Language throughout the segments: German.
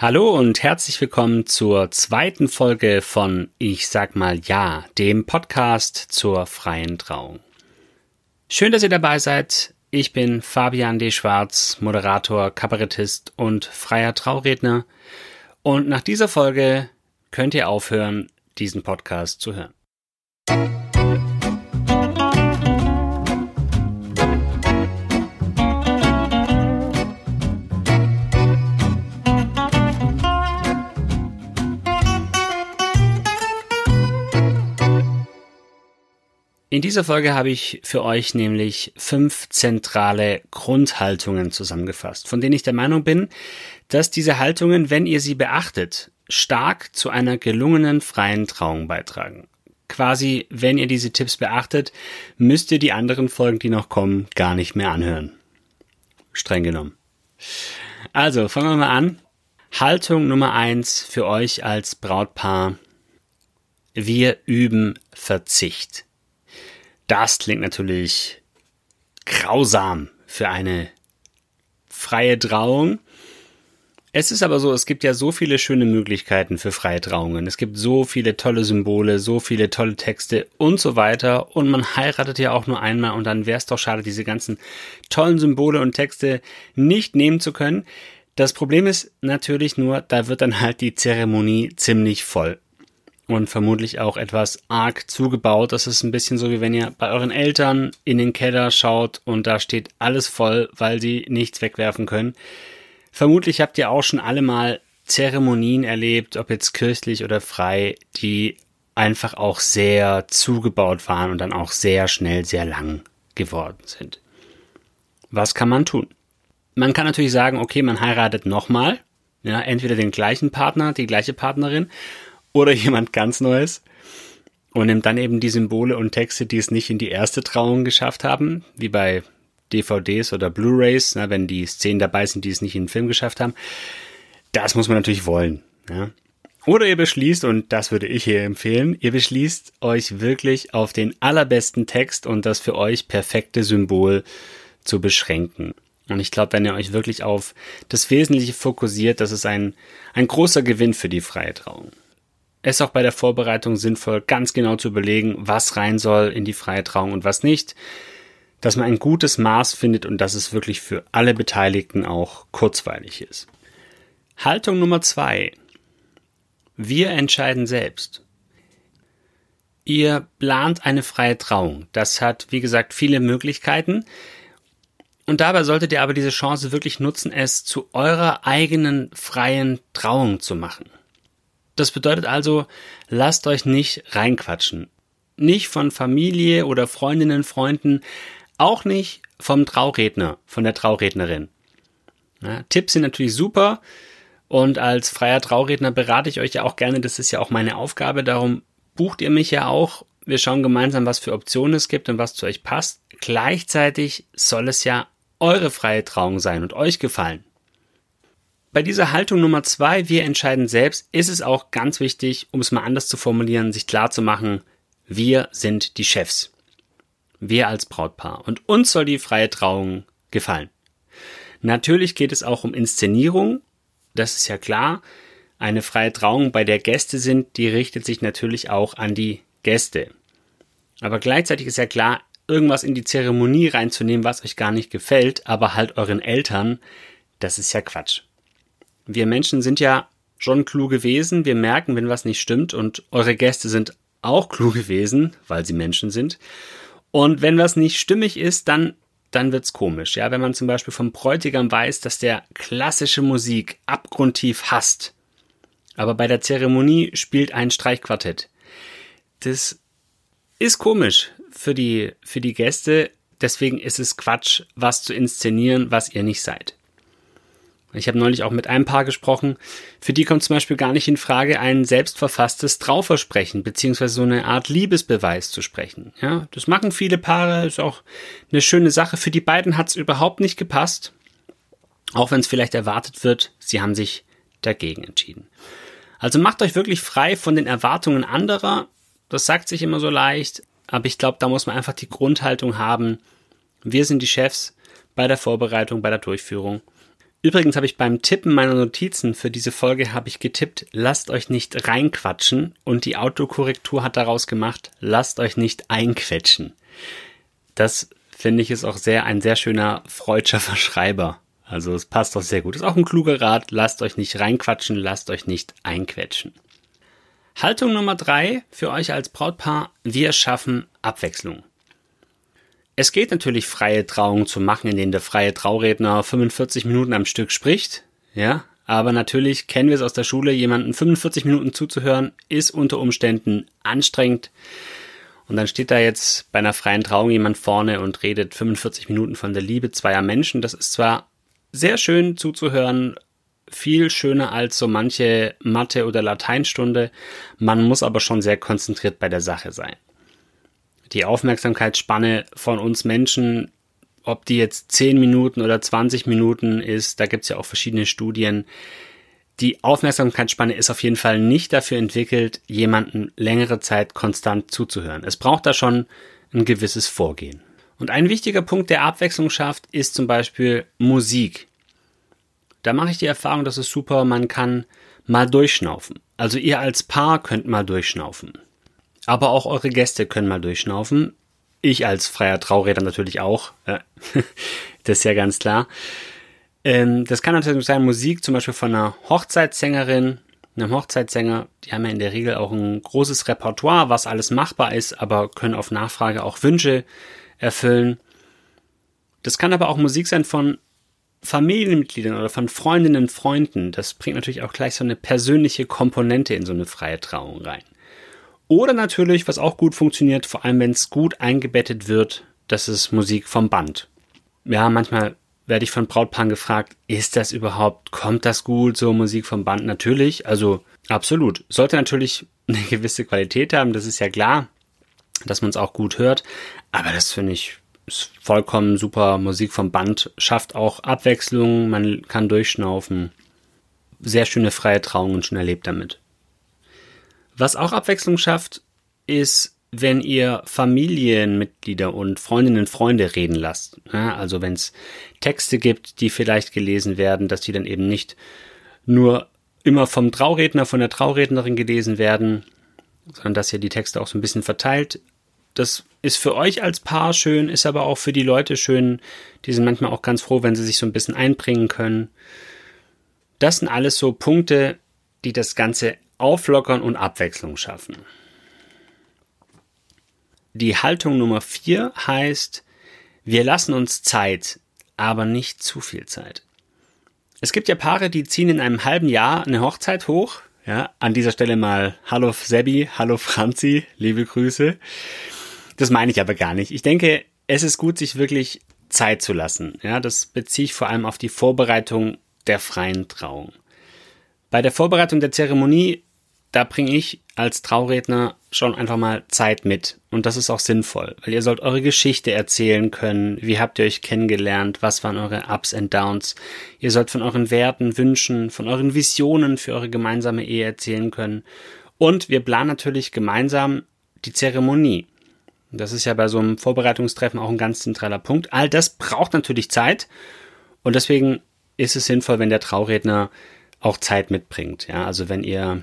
Hallo und herzlich willkommen zur zweiten Folge von Ich sag mal Ja, dem Podcast zur freien Trauung. Schön, dass ihr dabei seid. Ich bin Fabian D. Schwarz, Moderator, Kabarettist und freier Trauredner. Und nach dieser Folge könnt ihr aufhören, diesen Podcast zu hören. In dieser Folge habe ich für euch nämlich fünf zentrale Grundhaltungen zusammengefasst, von denen ich der Meinung bin, dass diese Haltungen, wenn ihr sie beachtet, stark zu einer gelungenen freien Trauung beitragen. Quasi, wenn ihr diese Tipps beachtet, müsst ihr die anderen Folgen, die noch kommen, gar nicht mehr anhören. Streng genommen. Also, fangen wir mal an. Haltung Nummer eins für euch als Brautpaar. Wir üben Verzicht. Das klingt natürlich grausam für eine freie Trauung. Es ist aber so, es gibt ja so viele schöne Möglichkeiten für freie Trauungen. Es gibt so viele tolle Symbole, so viele tolle Texte und so weiter. Und man heiratet ja auch nur einmal und dann wäre es doch schade, diese ganzen tollen Symbole und Texte nicht nehmen zu können. Das Problem ist natürlich nur, da wird dann halt die Zeremonie ziemlich voll und vermutlich auch etwas arg zugebaut. Das ist ein bisschen so, wie wenn ihr bei euren Eltern in den Keller schaut und da steht alles voll, weil sie nichts wegwerfen können. Vermutlich habt ihr auch schon alle mal Zeremonien erlebt, ob jetzt kirchlich oder frei, die einfach auch sehr zugebaut waren und dann auch sehr schnell sehr lang geworden sind. Was kann man tun? Man kann natürlich sagen, okay, man heiratet nochmal, ja, entweder den gleichen Partner, die gleiche Partnerin oder jemand ganz Neues und nimmt dann eben die Symbole und Texte, die es nicht in die erste Trauung geschafft haben, wie bei DVDs oder Blu-rays, wenn die Szenen dabei sind, die es nicht in den Film geschafft haben. Das muss man natürlich wollen. Ja. Oder ihr beschließt, und das würde ich hier empfehlen, ihr beschließt euch wirklich auf den allerbesten Text und das für euch perfekte Symbol zu beschränken. Und ich glaube, wenn ihr euch wirklich auf das Wesentliche fokussiert, das ist ein, ein großer Gewinn für die freie Trauung. Es ist auch bei der Vorbereitung sinnvoll, ganz genau zu überlegen, was rein soll in die freie Trauung und was nicht, dass man ein gutes Maß findet und dass es wirklich für alle Beteiligten auch kurzweilig ist. Haltung Nummer zwei. Wir entscheiden selbst. Ihr plant eine freie Trauung. Das hat, wie gesagt, viele Möglichkeiten. Und dabei solltet ihr aber diese Chance wirklich nutzen, es zu eurer eigenen freien Trauung zu machen. Das bedeutet also, lasst euch nicht reinquatschen. Nicht von Familie oder Freundinnen, Freunden, auch nicht vom Trauredner, von der Traurednerin. Ja, Tipps sind natürlich super und als freier Trauredner berate ich euch ja auch gerne, das ist ja auch meine Aufgabe, darum bucht ihr mich ja auch. Wir schauen gemeinsam, was für Optionen es gibt und was zu euch passt. Gleichzeitig soll es ja eure freie Trauung sein und euch gefallen. Bei dieser Haltung Nummer zwei, wir entscheiden selbst, ist es auch ganz wichtig, um es mal anders zu formulieren, sich klar zu machen, wir sind die Chefs. Wir als Brautpaar. Und uns soll die freie Trauung gefallen. Natürlich geht es auch um Inszenierung. Das ist ja klar. Eine freie Trauung, bei der Gäste sind, die richtet sich natürlich auch an die Gäste. Aber gleichzeitig ist ja klar, irgendwas in die Zeremonie reinzunehmen, was euch gar nicht gefällt, aber halt euren Eltern, das ist ja Quatsch wir Menschen sind ja schon kluge Wesen. Wir merken, wenn was nicht stimmt und eure Gäste sind auch kluge Wesen, weil sie Menschen sind. Und wenn was nicht stimmig ist, dann, dann wird's komisch. Ja, wenn man zum Beispiel vom Bräutigam weiß, dass der klassische Musik abgrundtief hasst, aber bei der Zeremonie spielt ein Streichquartett. Das ist komisch für die, für die Gäste. Deswegen ist es Quatsch, was zu inszenieren, was ihr nicht seid. Ich habe neulich auch mit einem Paar gesprochen, für die kommt zum Beispiel gar nicht in Frage, ein selbstverfasstes Trauversprechen beziehungsweise so eine Art Liebesbeweis zu sprechen. Ja, das machen viele Paare, ist auch eine schöne Sache. Für die beiden hat es überhaupt nicht gepasst, auch wenn es vielleicht erwartet wird. Sie haben sich dagegen entschieden. Also macht euch wirklich frei von den Erwartungen anderer. Das sagt sich immer so leicht, aber ich glaube, da muss man einfach die Grundhaltung haben. Wir sind die Chefs bei der Vorbereitung, bei der Durchführung Übrigens habe ich beim Tippen meiner Notizen für diese Folge habe ich getippt, lasst euch nicht reinquatschen und die Autokorrektur hat daraus gemacht, lasst euch nicht einquetschen. Das finde ich ist auch sehr ein sehr schöner freudscher Verschreiber. Also es passt doch sehr gut. Ist auch ein kluger Rat, lasst euch nicht reinquatschen, lasst euch nicht einquetschen. Haltung Nummer drei für euch als Brautpaar, wir schaffen Abwechslung. Es geht natürlich, freie Trauungen zu machen, in denen der freie Trauredner 45 Minuten am Stück spricht. Ja, aber natürlich kennen wir es aus der Schule, jemanden 45 Minuten zuzuhören, ist unter Umständen anstrengend. Und dann steht da jetzt bei einer freien Trauung jemand vorne und redet 45 Minuten von der Liebe zweier Menschen. Das ist zwar sehr schön zuzuhören, viel schöner als so manche Mathe- oder Lateinstunde. Man muss aber schon sehr konzentriert bei der Sache sein die Aufmerksamkeitsspanne von uns Menschen, ob die jetzt 10 Minuten oder 20 Minuten ist, da gibt es ja auch verschiedene Studien. Die Aufmerksamkeitsspanne ist auf jeden Fall nicht dafür entwickelt, jemanden längere Zeit konstant zuzuhören. Es braucht da schon ein gewisses Vorgehen. Und ein wichtiger Punkt, der Abwechslung schafft, ist zum Beispiel Musik. Da mache ich die Erfahrung, das ist super, man kann mal durchschnaufen. Also ihr als Paar könnt mal durchschnaufen. Aber auch eure Gäste können mal durchschnaufen. Ich als freier Trauredner natürlich auch. das ist ja ganz klar. Ähm, das kann natürlich sein Musik, zum Beispiel von einer Hochzeitssängerin, einem Hochzeitssänger. Die haben ja in der Regel auch ein großes Repertoire, was alles machbar ist, aber können auf Nachfrage auch Wünsche erfüllen. Das kann aber auch Musik sein von Familienmitgliedern oder von Freundinnen und Freunden. Das bringt natürlich auch gleich so eine persönliche Komponente in so eine freie Trauung rein. Oder natürlich, was auch gut funktioniert, vor allem wenn es gut eingebettet wird, das ist Musik vom Band. Ja, manchmal werde ich von Brautpaaren gefragt, ist das überhaupt, kommt das gut, so Musik vom Band? Natürlich, also absolut. Sollte natürlich eine gewisse Qualität haben, das ist ja klar, dass man es auch gut hört. Aber das finde ich ist vollkommen super. Musik vom Band schafft auch Abwechslung, man kann durchschnaufen. Sehr schöne freie Trauungen schon erlebt damit. Was auch Abwechslung schafft, ist, wenn ihr Familienmitglieder und Freundinnen und Freunde reden lasst. Ja, also wenn es Texte gibt, die vielleicht gelesen werden, dass die dann eben nicht nur immer vom Trauredner, von der Traurednerin gelesen werden, sondern dass ihr die Texte auch so ein bisschen verteilt. Das ist für euch als Paar schön, ist aber auch für die Leute schön. Die sind manchmal auch ganz froh, wenn sie sich so ein bisschen einbringen können. Das sind alles so Punkte, die das Ganze auflockern und Abwechslung schaffen. Die Haltung Nummer vier heißt, wir lassen uns Zeit, aber nicht zu viel Zeit. Es gibt ja Paare, die ziehen in einem halben Jahr eine Hochzeit hoch. Ja, an dieser Stelle mal Hallo Sebi, Hallo Franzi, liebe Grüße. Das meine ich aber gar nicht. Ich denke, es ist gut, sich wirklich Zeit zu lassen. Ja, das beziehe ich vor allem auf die Vorbereitung der freien Trauung. Bei der Vorbereitung der Zeremonie da bringe ich als Trauredner schon einfach mal Zeit mit. Und das ist auch sinnvoll, weil ihr sollt eure Geschichte erzählen können. Wie habt ihr euch kennengelernt? Was waren eure Ups and Downs? Ihr sollt von euren Werten, Wünschen, von euren Visionen für eure gemeinsame Ehe erzählen können. Und wir planen natürlich gemeinsam die Zeremonie. Das ist ja bei so einem Vorbereitungstreffen auch ein ganz zentraler Punkt. All das braucht natürlich Zeit. Und deswegen ist es sinnvoll, wenn der Trauredner auch Zeit mitbringt. Ja, also wenn ihr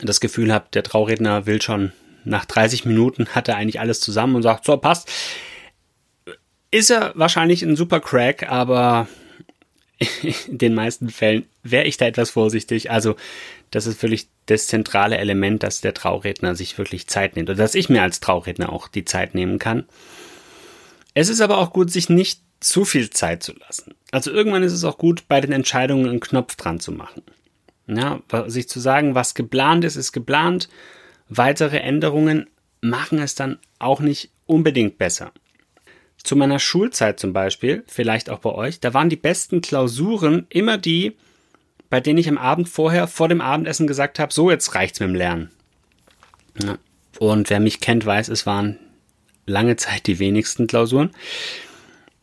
das Gefühl habt, der Trauredner will schon nach 30 Minuten hat er eigentlich alles zusammen und sagt, so, passt. Ist er wahrscheinlich ein super Crack, aber in den meisten Fällen wäre ich da etwas vorsichtig. Also, das ist wirklich das zentrale Element, dass der Trauredner sich wirklich Zeit nimmt oder dass ich mir als Trauredner auch die Zeit nehmen kann. Es ist aber auch gut, sich nicht zu viel Zeit zu lassen. Also irgendwann ist es auch gut, bei den Entscheidungen einen Knopf dran zu machen. Ja, sich zu sagen, was geplant ist, ist geplant. Weitere Änderungen machen es dann auch nicht unbedingt besser. Zu meiner Schulzeit zum Beispiel, vielleicht auch bei euch, da waren die besten Klausuren immer die, bei denen ich am Abend vorher, vor dem Abendessen gesagt habe, so jetzt reicht's mit dem Lernen. Ja. Und wer mich kennt, weiß, es waren lange Zeit die wenigsten Klausuren.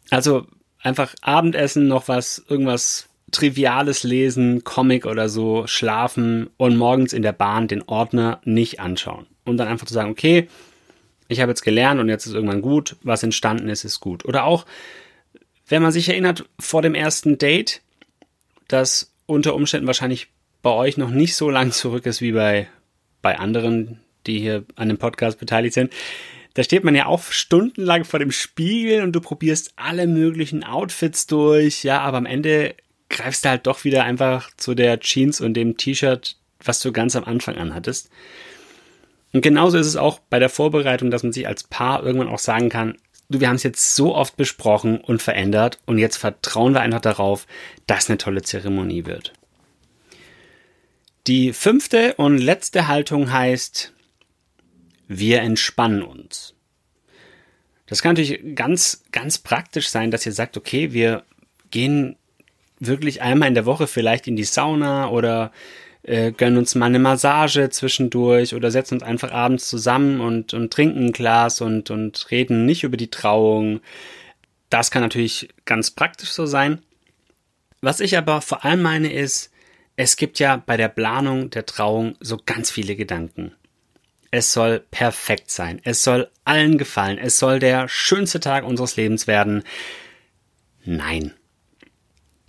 Also einfach Abendessen, noch was, irgendwas triviales Lesen, Comic oder so, schlafen und morgens in der Bahn den Ordner nicht anschauen. Und dann einfach zu sagen, okay, ich habe jetzt gelernt und jetzt ist irgendwann gut, was entstanden ist, ist gut. Oder auch, wenn man sich erinnert, vor dem ersten Date, das unter Umständen wahrscheinlich bei euch noch nicht so lang zurück ist wie bei, bei anderen, die hier an dem Podcast beteiligt sind. Da steht man ja auch stundenlang vor dem Spiegel und du probierst alle möglichen Outfits durch, ja, aber am Ende greifst du halt doch wieder einfach zu der Jeans und dem T-Shirt, was du ganz am Anfang anhattest. Und genauso ist es auch bei der Vorbereitung, dass man sich als Paar irgendwann auch sagen kann, du, wir haben es jetzt so oft besprochen und verändert und jetzt vertrauen wir einfach darauf, dass eine tolle Zeremonie wird. Die fünfte und letzte Haltung heißt, wir entspannen uns. Das kann natürlich ganz, ganz praktisch sein, dass ihr sagt, okay, wir gehen wirklich einmal in der Woche vielleicht in die Sauna oder äh, gönnen uns mal eine Massage zwischendurch oder setzen uns einfach abends zusammen und, und trinken ein Glas und, und reden nicht über die Trauung. Das kann natürlich ganz praktisch so sein. Was ich aber vor allem meine ist, es gibt ja bei der Planung der Trauung so ganz viele Gedanken. Es soll perfekt sein. Es soll allen gefallen. Es soll der schönste Tag unseres Lebens werden. Nein.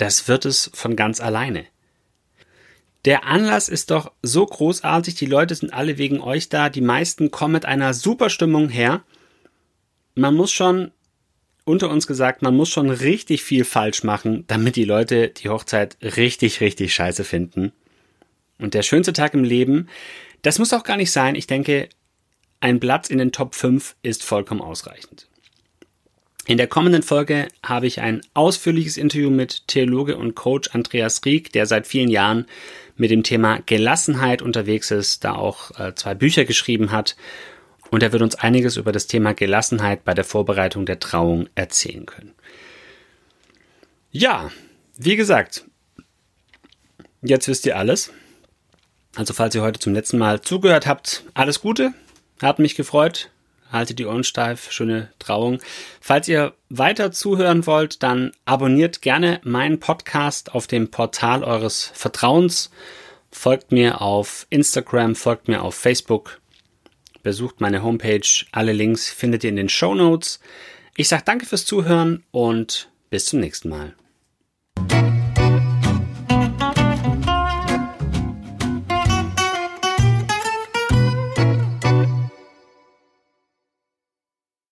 Das wird es von ganz alleine. Der Anlass ist doch so großartig, die Leute sind alle wegen euch da, die meisten kommen mit einer super Stimmung her. Man muss schon, unter uns gesagt, man muss schon richtig viel falsch machen, damit die Leute die Hochzeit richtig, richtig scheiße finden. Und der schönste Tag im Leben, das muss auch gar nicht sein. Ich denke, ein Platz in den Top 5 ist vollkommen ausreichend. In der kommenden Folge habe ich ein ausführliches Interview mit Theologe und Coach Andreas Rieck, der seit vielen Jahren mit dem Thema Gelassenheit unterwegs ist, da auch äh, zwei Bücher geschrieben hat. Und er wird uns einiges über das Thema Gelassenheit bei der Vorbereitung der Trauung erzählen können. Ja, wie gesagt, jetzt wisst ihr alles. Also falls ihr heute zum letzten Mal zugehört habt, alles Gute, hat mich gefreut. Haltet die Ohren steif, schöne Trauung. Falls ihr weiter zuhören wollt, dann abonniert gerne meinen Podcast auf dem Portal eures Vertrauens. Folgt mir auf Instagram, folgt mir auf Facebook. Besucht meine Homepage. Alle Links findet ihr in den Show Notes. Ich sage danke fürs Zuhören und bis zum nächsten Mal.